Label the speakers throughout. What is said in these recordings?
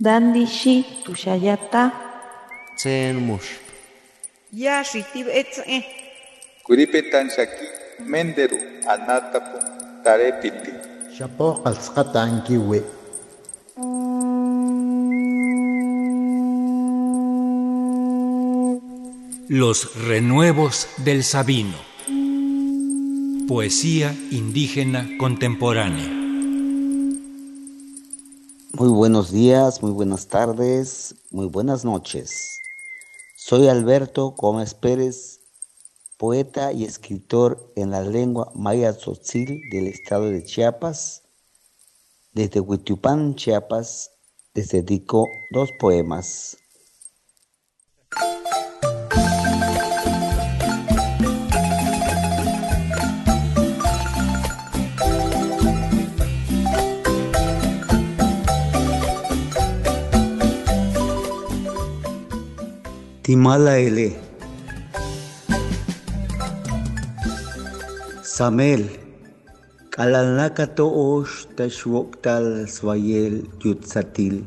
Speaker 1: Dandishi tushayata.
Speaker 2: Tsen mush.
Speaker 3: Ya shitib etze.
Speaker 4: Kuripetan shaki menderu anatapu tarepiti.
Speaker 5: Shapo qalsqatan kiwi.
Speaker 6: Los renuevos del Sabino. Poesía indígena contemporánea.
Speaker 7: Muy buenos días, muy buenas tardes, muy buenas noches. Soy Alberto Gómez Pérez, poeta y escritor en la lengua maya tzotzil del estado de Chiapas. Desde Huitupán, Chiapas, les dedico dos poemas. Timala ele. Samel. Kalalnaka toosh tashwoktal swayel yutsatil.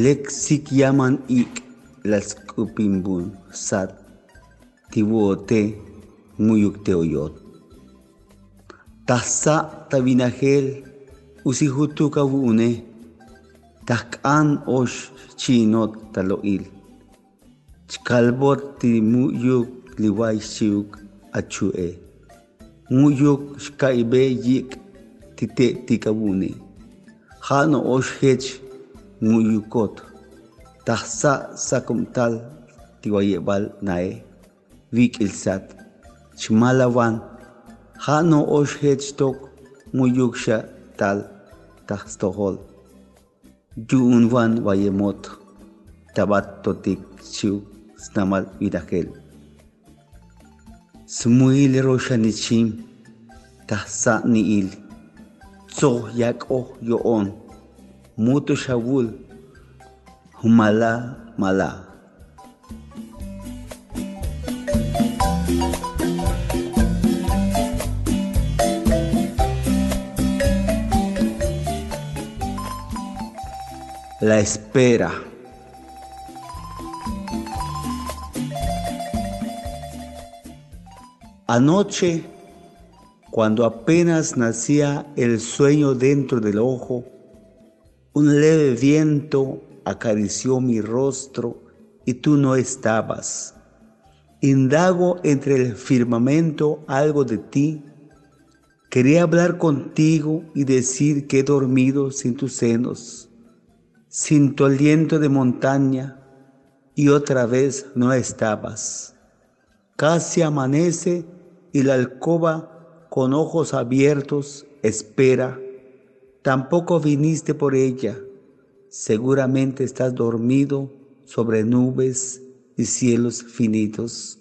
Speaker 7: Leksik yaman ik las kupimbun sat. Tibuote muyuk teoyot. Tasa tabinagel usihutu kawune. Takan osh chinot taloil. Chkalbot ti muyuk liway siuk achue. Muyuk shkaibe yik tite tikabuni. Hano oshhech muyukot. Tahsa sakumtal tiwayebal nae. Vik ilsat. Chmalawan. Hano oshhech tok muyuksha tal tahstohol. Yuunwan wayemot. Tabat totik siuk snamal vidagel. Smuil roshanichim tahsa niil. Tso yak oh yoon. Muto shawul. Humala mala. La espera. Anoche, cuando apenas nacía el sueño dentro del ojo, un leve viento acarició mi rostro y tú no estabas. Indago entre el firmamento algo de ti. Quería hablar contigo y decir que he dormido sin tus senos, sin tu aliento de montaña, y otra vez no estabas. Casi amanece y la alcoba con ojos abiertos espera. Tampoco viniste por ella. Seguramente estás dormido sobre nubes y cielos finitos.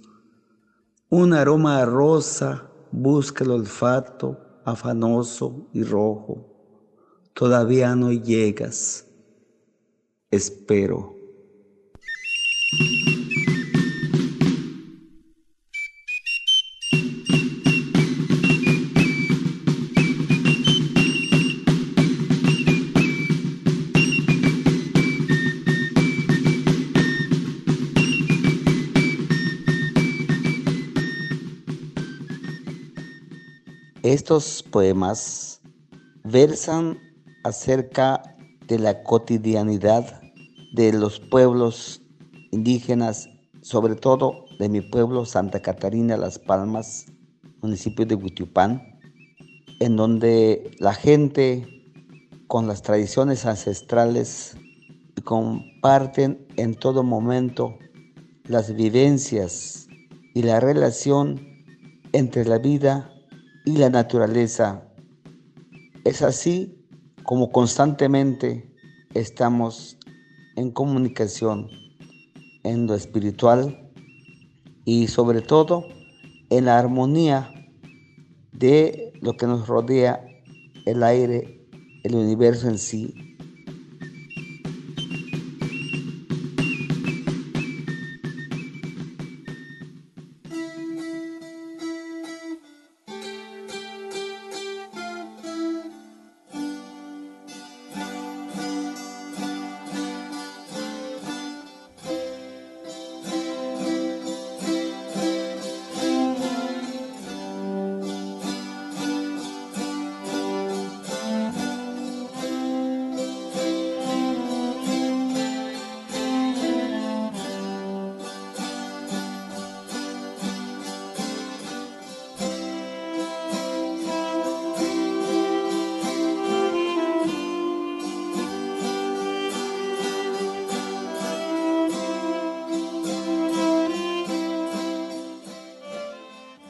Speaker 7: Un aroma a rosa busca el olfato afanoso y rojo. Todavía no llegas. Espero. Estos poemas versan acerca de la cotidianidad de los pueblos indígenas, sobre todo de mi pueblo Santa Catarina Las Palmas, municipio de Huitiupán, en donde la gente con las tradiciones ancestrales comparten en todo momento las vivencias y la relación entre la vida y la naturaleza. Es así como constantemente estamos en comunicación en lo espiritual y sobre todo en la armonía de lo que nos rodea, el aire, el universo en sí.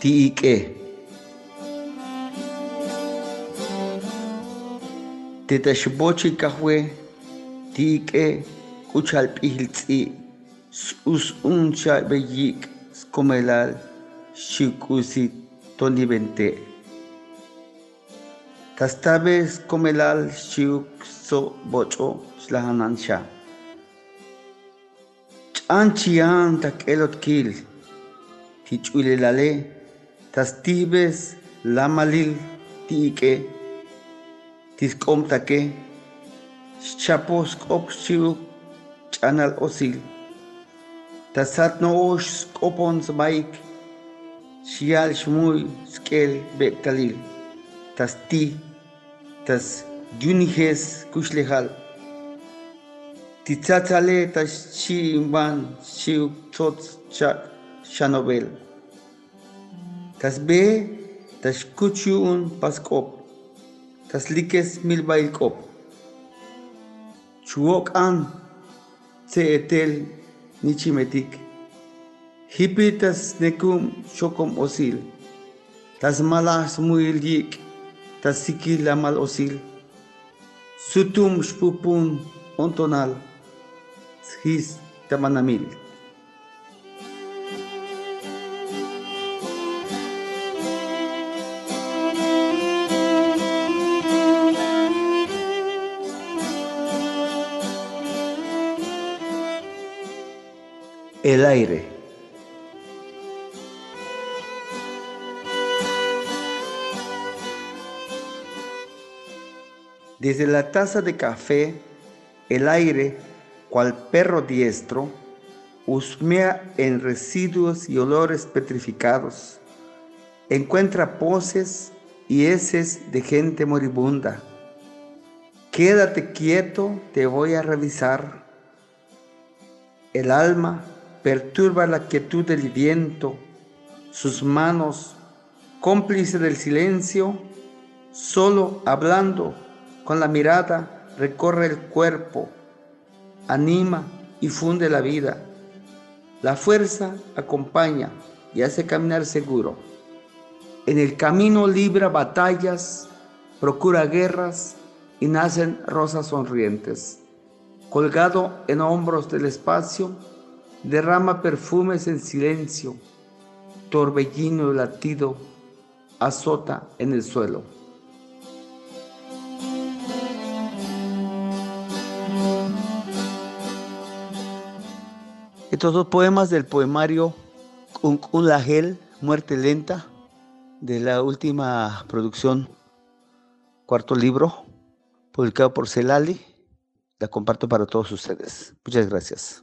Speaker 7: Ti'ik'e tetaxbochi kahwe ti'ik'e k'uchalp'ijl tz'i' s'us'un xa'b'eyik' skomelal xik'usi tonibente' tastabe skomelal xiukso boch'o xlajanansha ch'anchiyan tak'elot kil tich'ulelale tastiibes lamalil ti'iqe tisqomtaqe chapos q'oqchiw ch'anal osil tasatno'ox s'k'opon smayk xial xmuy sk'el be'ktalil tasti tas yunijes kushlehal, titzatzale tax xi inwan xiw chak xanobel Das B, das Kutschu und tasbee tashkuchuun pasqob taslikes milbailqob chuwoq'an tse'etel nichimetik hipi tasnekum xokom osil. Tasmalaj smuil yiik' tasikil amal osil. Sutum Spupun ontonal. Tzis tamanamil. El aire. Desde la taza de café, el aire, cual perro diestro, husmea en residuos y olores petrificados. Encuentra poses y heces de gente moribunda. Quédate quieto, te voy a revisar. El alma perturba la quietud del viento, sus manos, cómplice del silencio, solo hablando con la mirada, recorre el cuerpo, anima y funde la vida. La fuerza acompaña y hace caminar seguro. En el camino libra batallas, procura guerras y nacen rosas sonrientes. Colgado en hombros del espacio, derrama perfumes en silencio, torbellino latido azota en el suelo. Estos dos poemas del poemario Un Lagel, Muerte Lenta, de la última producción, cuarto libro, publicado por Celali, la comparto para todos ustedes. Muchas gracias.